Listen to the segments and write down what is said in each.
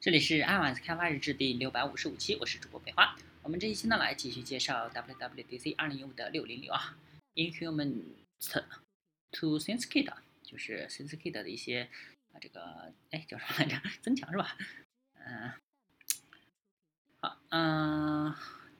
这里是 iOS 开发日志第六百五十五期，我是主播北花。我们这一期呢，来继续介绍 WWDC 二零一五的六零六啊，Inhuman to SenseKit，就是 SenseKit 的一些啊这个哎叫什么来着？增强是吧？嗯，好，嗯，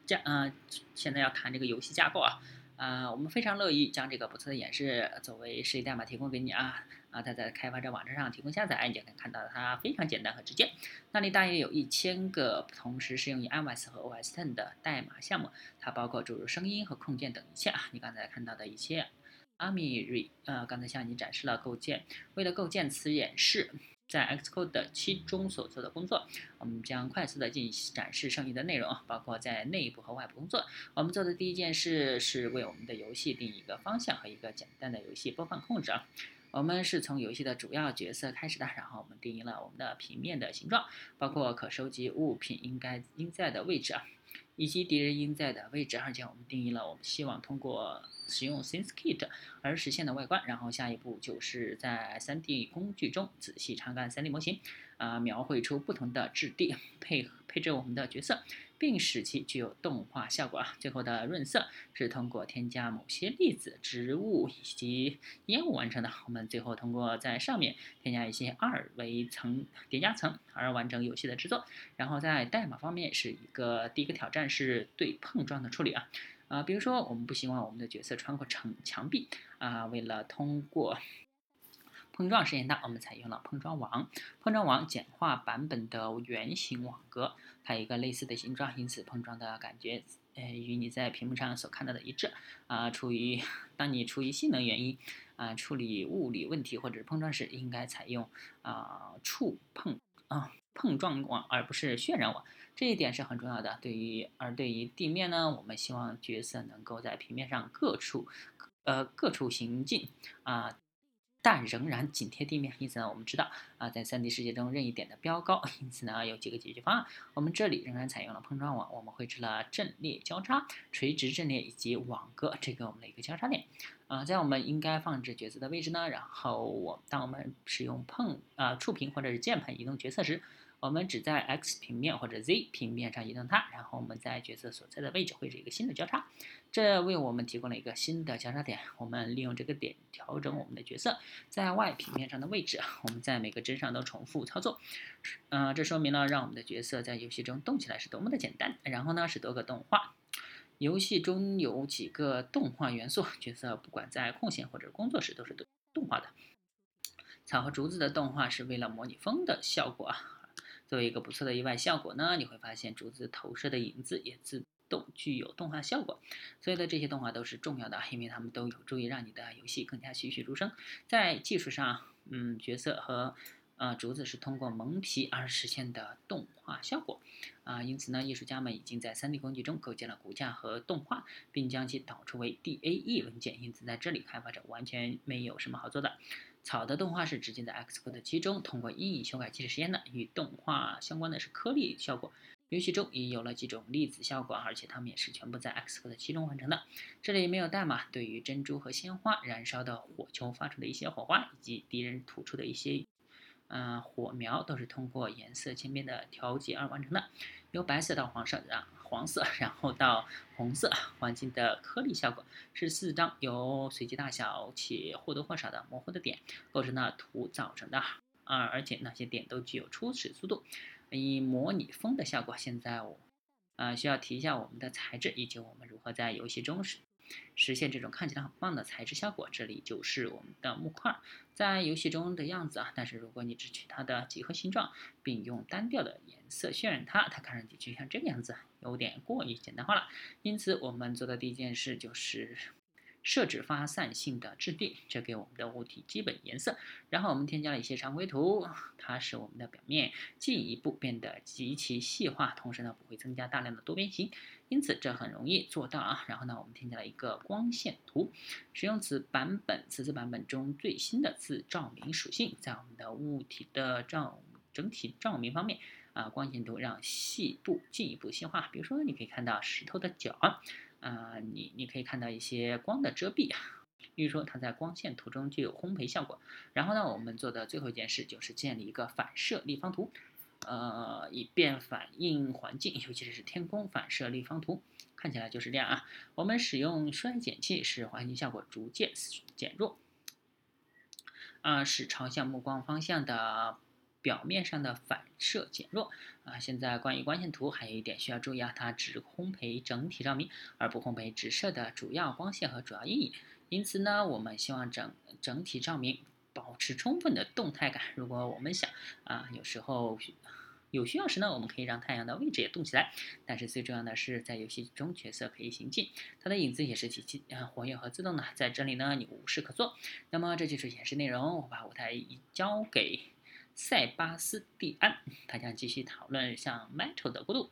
架嗯，现在要谈这个游戏架构啊。啊，我们非常乐意将这个不错的演示作为实例代码提供给你啊啊！它在开发者网站上提供下载，你就可以看到它非常简单和直接。那里大约有一千个同时适用于 iOS 和 OS Ten 的代码项目，它包括注入声音和控件等一切啊。你刚才看到的一切，Army 呃，刚才向你展示了构建。为了构建此演示。在 Xcode 七中所做的工作，我们将快速的进行展示剩余的内容，包括在内部和外部工作。我们做的第一件事是为我们的游戏定一个方向和一个简单的游戏播放控制啊。我们是从游戏的主要角色开始的，然后我们定义了我们的平面的形状，包括可收集物品应该应在的位置啊。以及敌人应在的位置，而且我们定义了我们希望通过使用 SenseKit 而实现的外观。然后下一步就是在 3D 工具中仔细查看 3D 模型，啊，描绘出不同的质地，配配置我们的角色。并使其具有动画效果啊！最后的润色是通过添加某些粒子、植物以及烟雾完成的。我们最后通过在上面添加一些二维层叠加层而完成游戏的制作。然后在代码方面是一个第一个挑战是对碰撞的处理啊啊，比如说我们不希望我们的角色穿过墙墙壁啊，为了通过。碰撞实现它，我们采用了碰撞网。碰撞网简化版本的圆形网格，它有一个类似的形状，因此碰撞的感觉，呃，与你在屏幕上所看到的一致。啊，出于当你出于性能原因，啊，处理物理问题或者碰撞时，应该采用啊触碰啊碰撞网，而不是渲染网。这一点是很重要的。对于而对于地面呢，我们希望角色能够在平面上各处，呃各处行进啊。但仍然紧贴地面，因此呢，我们知道啊，在 3D 世界中任意点的标高，因此呢，有几个解决方案。我们这里仍然采用了碰撞网，我们绘制了阵列交叉、垂直阵列以及网格，这个我们的一个交叉点。啊，在我们应该放置角色的位置呢，然后我当我们使用碰啊触屏或者是键盘移动角色时。我们只在 X 平面或者 Z 平面上移动它，然后我们在角色所在的位置绘制一个新的交叉，这为我们提供了一个新的交叉点。我们利用这个点调整我们的角色在 Y 平面上的位置。我们在每个帧上都重复操作，嗯，这说明了让我们的角色在游戏中动起来是多么的简单。然后呢是多个动画，游戏中有几个动画元素，角色不管在空闲或者工作时都是动动画的。草和竹子的动画是为了模拟风的效果啊。作为一个不错的意外效果呢，你会发现竹子投射的影子也自动具有动画效果。所有的这些动画都是重要的，因为它们都有助于让你的游戏更加栩栩如生。在技术上，嗯，角色和呃竹子是通过蒙皮而实现的动画效果啊，因此呢，艺术家们已经在 3D 工具中构建了骨架和动画，并将其导出为 DAE 文件。因此，在这里开发者完全没有什么好做的。草的动画是直接在 Xcode 七中通过阴影修改即时实现的。与动画相关的是颗粒效果，游戏中也有了几种粒子效果，而且它们也是全部在 Xcode 七中完成的。这里没有代码，对于珍珠和鲜花燃烧的火球发出的一些火花，以及敌人吐出的一些。嗯，火苗都是通过颜色渐变的调节而完成的，由白色到黄色，然黄色，然后到红色。环境的颗粒效果是四张由随机大小且或多或少的模糊的点构成的图造成的，啊，而且那些点都具有初始速度，以模拟风的效果。现在我，啊，需要提一下我们的材质以及我们如何在游戏中使。实现这种看起来很棒的材质效果，这里就是我们的木块在游戏中的样子啊。但是如果你只取它的几何形状，并用单调的颜色渲染它，它看上去就像这个样子，有点过于简单化了。因此，我们做的第一件事就是。设置发散性的质地，这给我们的物体基本颜色。然后我们添加了一些常规图，它使我们的表面进一步变得极其细化，同时呢不会增加大量的多边形，因此这很容易做到啊。然后呢，我们添加了一个光线图，使用此版本此次版本中最新的自照明属性，在我们的物体的照整体照明方面啊，光线图让细部进一步细化。比如说，你可以看到石头的脚。啊，你你可以看到一些光的遮蔽啊，比如说它在光线图中具有烘焙效果。然后呢，我们做的最后一件事就是建立一个反射立方图。呃，以便反映环境，尤其是天空反射立方图，看起来就是这样啊。我们使用衰减器，使环境效果逐渐减弱，啊，使朝向目光方向的表面上的反射减弱。啊，现在关于光线图还有一点需要注意啊，它只烘焙整体照明，而不烘焙直射的主要光线和主要阴影。因此呢，我们希望整整体照明。保持充分的动态感。如果我们想啊，有时候有需要时呢，我们可以让太阳的位置也动起来。但是最重要的是，在游戏中角色可以行进，它的影子也是极其啊活跃和自动的。在这里呢，你无事可做。那么这就是演示内容。我把舞台移交给塞巴斯蒂安，他将继续讨论像 Metal 的过渡。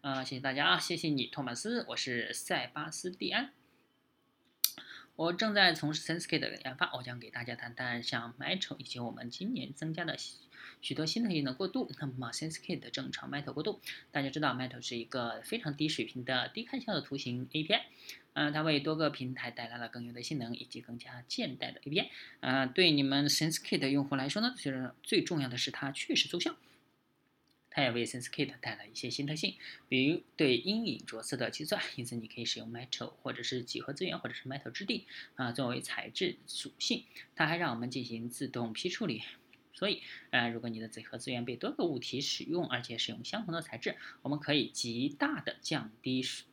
啊，谢谢大家啊，谢谢你，托马斯。我是塞巴斯蒂安。我正在从事 SenseKit 的研发，我将给大家谈谈像 Metal 以及我们今年增加的许多新特性的过渡。那么 SenseKit 的正常 Metal 过渡，大家知道 Metal 是一个非常低水平的低开销的图形 API，嗯，它为多个平台带来了更优的性能以及更加现代的 API。呃，对你们 SenseKit 用户来说呢，其实最重要的是它确实奏效。它也为 SenseKit 带来一些新特性，比如对阴影着色的计算，因此你可以使用 Metal 或者是几何资源或者是 Metal 质地啊作为材质属性。它还让我们进行自动批处理，所以呃，如果你的几何资源被多个物体使用，而且使用相同的材质，我们可以极大的降低数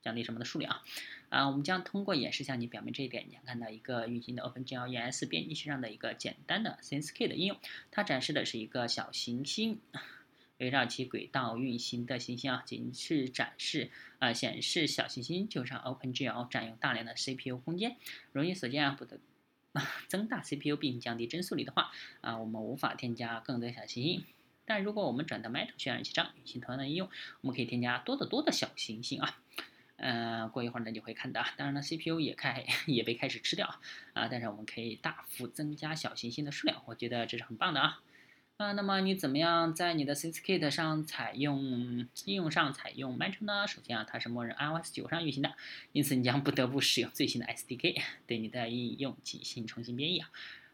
降低什么的数量啊啊！我们将通过演示向你表明这一点。你将看到一个运行的 OpenGL ES 编辑器上的一个简单的 SenseKit 应用，它展示的是一个小行星。围绕其轨道运行的行星啊，仅是展示啊，显示小行星就像 OpenGL 占用大量的 CPU 空间。如你所见啊，不得 增大 CPU 并降低帧数里的话啊，我们无法添加更多小行星。但如果我们转到 Metal 渲染器上运行同样的应用，我们可以添加多得多的小行星啊。呃，过一会儿呢就会看到，当然了，CPU 也开 也被开始吃掉啊，但是我们可以大幅增加小行星的数量，我觉得这是很棒的啊。啊，那么你怎么样在你的 C C Kit 上采用应用上采用 Metal 呢？首先啊，它是默认 iOS 九上运行的，因此你将不得不使用最新的 SDK 对你的应用进行重新编译啊。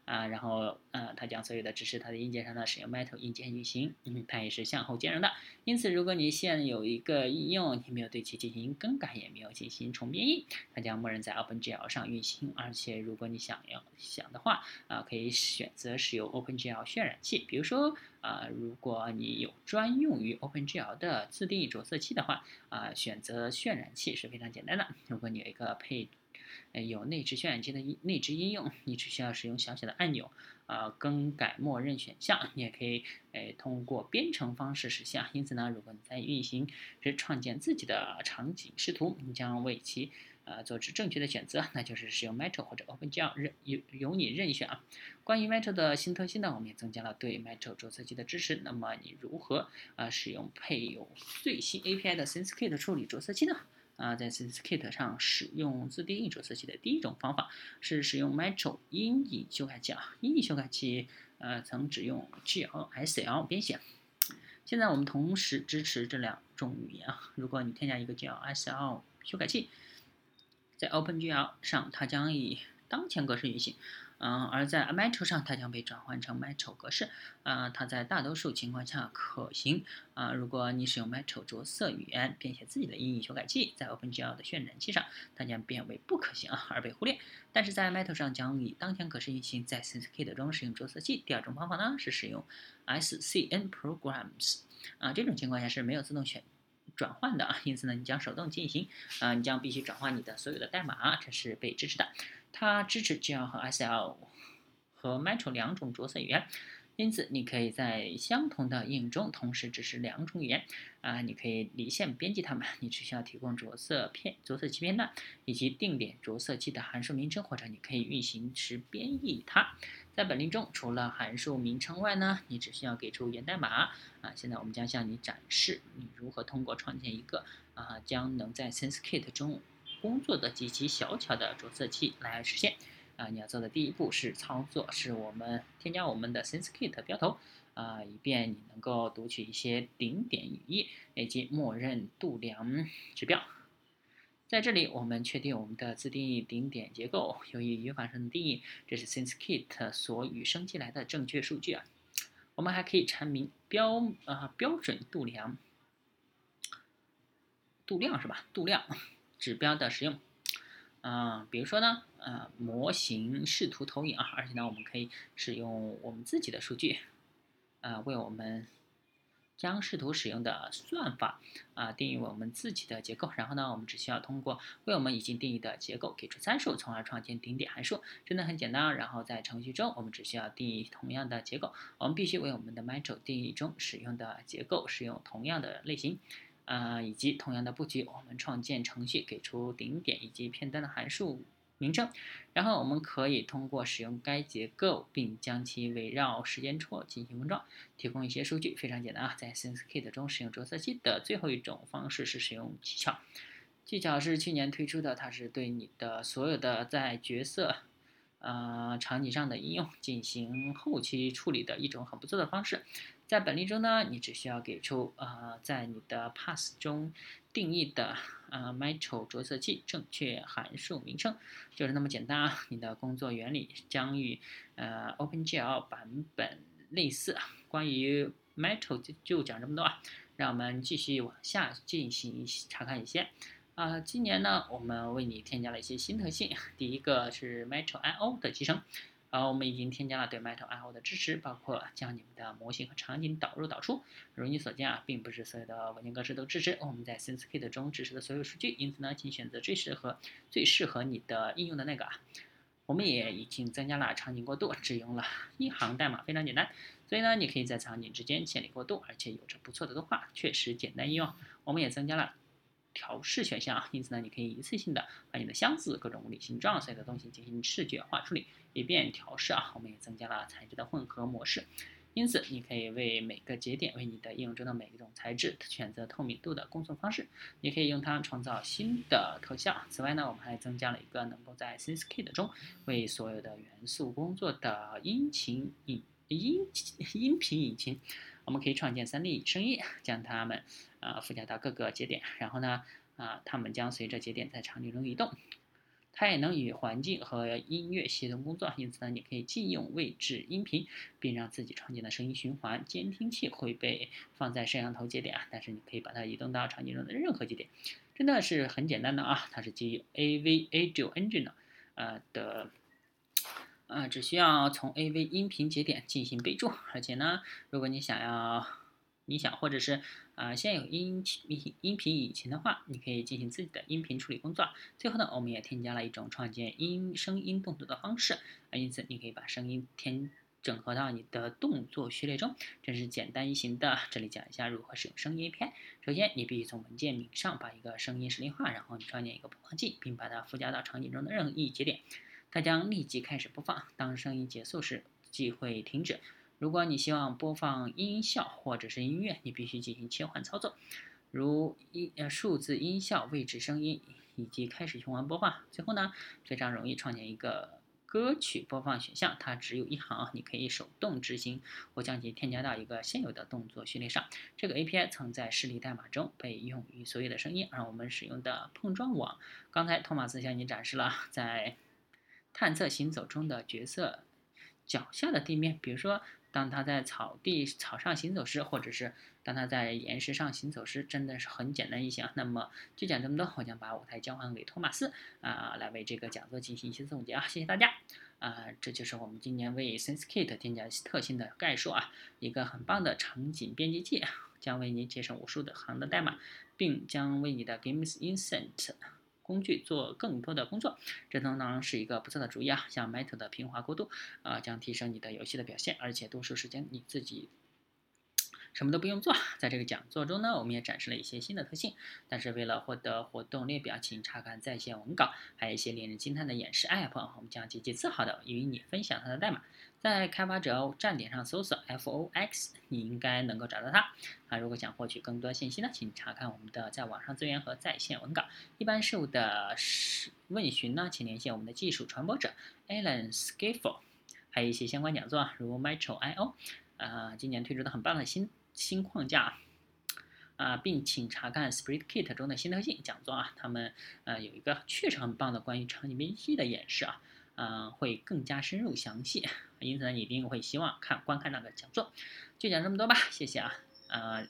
啊，然后，呃，它将所有的支持它的硬件上呢使用 Metal 硬件运行，嗯，它也是向后兼容的。因此，如果你现有一个应用，你没有对其进行更改，也没有进行重编译，它将默认在 OpenGL 上运行。而且，如果你想要想的话，啊，可以选择使用 OpenGL 渲染器。比如说，啊，如果你有专用于 OpenGL 的自定义着色器的话，啊，选择渲染器是非常简单的。如果你有一个配有内置渲染器的内置应用，你只需要使用小小的按钮，啊，更改默认选项。你也可以，诶，通过编程方式实现。因此呢，如果你在运行时创建自己的场景视图，你将为其，呃，做出正确的选择，那就是使用 Metal 或者 OpenGL，任由由你任选啊。关于 Metal 的新特性呢，我们也增加了对 Metal 着色器的支持。那么你如何，啊，使用配有最新 API 的 SenseKit 处理着色器呢？啊，在 SenseKit 上使用自定义着色器的第一种方法是使用 Metal 阴影修改器啊。阴影修改器呃曾只用 GLSL 编写，现在我们同时支持这两种语言啊。如果你添加一个 GLSL 修改器，在 OpenGL 上它将以当前格式运行。嗯，而在 Metal 上，它将被转换成 Metal 格式。啊，它在大多数情况下可行。啊，如果你使用 Metal 着色语言编写自己的阴影修改器，在 OpenGL 的渲染器上，它将变为不可行啊，而被忽略。但是在 Metal 上将以当前格式运行，在 SenseKit 中使用着色器。第二种方法呢，是使用 SCN Programs。啊，这种情况下是没有自动选转换的啊，因此呢，你将手动进行。啊，你将必须转换你的所有的代码，这是被支持的。它支持 GL 和 SL 和 Metal 两种着色语言，因此你可以在相同的应用中同时支持两种语言。啊，你可以离线编辑它们，你只需要提供着色片、着色器片段以及定点着色器的函数名称，或者你可以运行时编译它。在本例中，除了函数名称外呢，你只需要给出源代码。啊，现在我们将向你展示你如何通过创建一个啊，将能在 SenseKit 中。工作的极其小巧的着色器来实现啊！你要做的第一步是操作，是我们添加我们的 SenseKit 标头啊，以便你能够读取一些顶点语义以及默认度量指标。在这里，我们确定我们的自定义顶点结构。由于语法上的定义，这是 SenseKit 所与生俱来的正确数据啊。我们还可以阐明标啊标准度量度量是吧？度量指标的使用。啊，比如说呢，呃，模型视图投影啊，而且呢，我们可以使用我们自己的数据，啊，为我们将视图使用的算法啊定义为我们自己的结构，然后呢，我们只需要通过为我们已经定义的结构给出参数，从而创建顶点函数，真的很简单。然后在程序中，我们只需要定义同样的结构，我们必须为我们的 Metro 定义中使用的结构使用同样的类型。啊，以及同样的布局，我们创建程序，给出顶点以及片段的函数名称，然后我们可以通过使用该结构，并将其围绕时间戳进行封装，提供一些数据。非常简单啊，在 SenseKit 中使用着色器的最后一种方式是使用技巧，技巧是去年推出的，它是对你的所有的在角色。呃，场景上的应用进行后期处理的一种很不错的方式。在本例中呢，你只需要给出呃，在你的 pass 中定义的呃 Metro 着色器正确函数名称，就是那么简单啊。你的工作原理将与呃 OpenGL 版本类似。关于 Metro 就就讲这么多啊，让我们继续往下进行查看一些。啊，今年呢，我们为你添加了一些新特性。第一个是 Metro I/O 的集成，啊，我们已经添加了对 Metro I/O 的支持，包括将你们的模型和场景导入导出。如你所见啊，并不是所有的文件格式都支持我们在 SenseKit 中支持的所有数据，因此呢，请选择最适合、最适合你的应用的那个啊。我们也已经增加了场景过渡，只用了一行代码，非常简单。所以呢，你可以在场景之间建立过渡，而且有着不错的动画，确实简单应用。我们也增加了。调试选项啊，因此呢，你可以一次性的把你的箱子各种物理形状所有的东西进行视觉化处理，以便调试啊。我们也增加了材质的混合模式，因此你可以为每个节点为你的应用中的每一种材质选择透明度的工作方式，你可以用它创造新的特效。此外呢，我们还增加了一个能够在 SenseKit 中为所有的元素工作的音情引音音频引擎。我们可以创建 3D 声音，将它们啊附加到各个节点，然后呢啊它们将随着节点在场景中移动。它也能与环境和音乐协同工作，因此呢你可以禁用位置音频，并让自己创建的声音循环监听器会被放在摄像头节点啊，但是你可以把它移动到场景中的任何节点，真的是很简单的啊，它是基于 AV Audio Engine 呃的。啊，只需要从 AV 音频节点进行备注，而且呢，如果你想要，你想或者是啊现有音音音频引擎的话，你可以进行自己的音频处理工作。最后呢，我们也添加了一种创建音声音动作的方式，啊，因此你可以把声音添整合到你的动作序列中，真是简单易行的。这里讲一下如何使用声音 API。首先，你必须从文件名上把一个声音实例化，然后你创建一个播放器，并把它附加到场景中的任意节点。它将立即开始播放，当声音结束时即会停止。如果你希望播放音效或者是音乐，你必须进行切换操作，如音呃数字音效、位置声音以及开始循环播放。最后呢，非常容易创建一个歌曲播放选项，它只有一行，你可以手动执行或将其添加到一个现有的动作序列上。这个 API 曾在示例代码中被用于所有的声音，而我们使用的碰撞网，刚才托马斯向你展示了在。探测行走中的角色脚下的地面，比如说，当他在草地草上行走时，或者是当他在岩石上行走时，真的是很简单易行。那么就讲这么多，我将把舞台交还给托马斯啊，来为这个讲座进行一些总结啊，谢谢大家啊，这就是我们今年为 SenseKit 添加特性的概述啊，一个很棒的场景编辑器，将为您节省无数的行的代码，并将为你的 Games Instant。工具做更多的工作，这当然是一个不错的主意啊！像 Meta 的平滑过渡，啊，将提升你的游戏的表现，而且多数时间你自己什么都不用做。在这个讲座中呢，我们也展示了一些新的特性，但是为了获得活动列表，请查看在线文稿，还有一些令人惊叹的演示 App，我们将极其自豪的与你分享它的代码。在开发者站点上搜索 FOX，你应该能够找到它。啊，如果想获取更多信息呢，请查看我们的在网上资源和在线文稿。一般事务的问询呢，请联系我们的技术传播者 Alan Scaffel。还有一些相关讲座，如 Metro I/O，啊，今年推出的很棒的新新框架，啊，并请查看 SpreadKit 中的新特性讲座啊，他们呃有一个确实很棒的关于场景编辑器的演示啊。嗯，会更加深入详细，因此呢，你一定会希望看观看那个讲座。就讲这么多吧，谢谢啊，呃，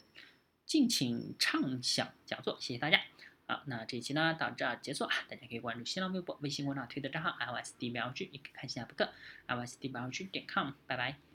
敬请畅想讲座，谢谢大家。好，那这一期呢到这儿结束啊，大家可以关注新浪微博、微信公众号、推特账号 l s d b l g，也可以看一下博客 l s d b l g 点 com，拜拜。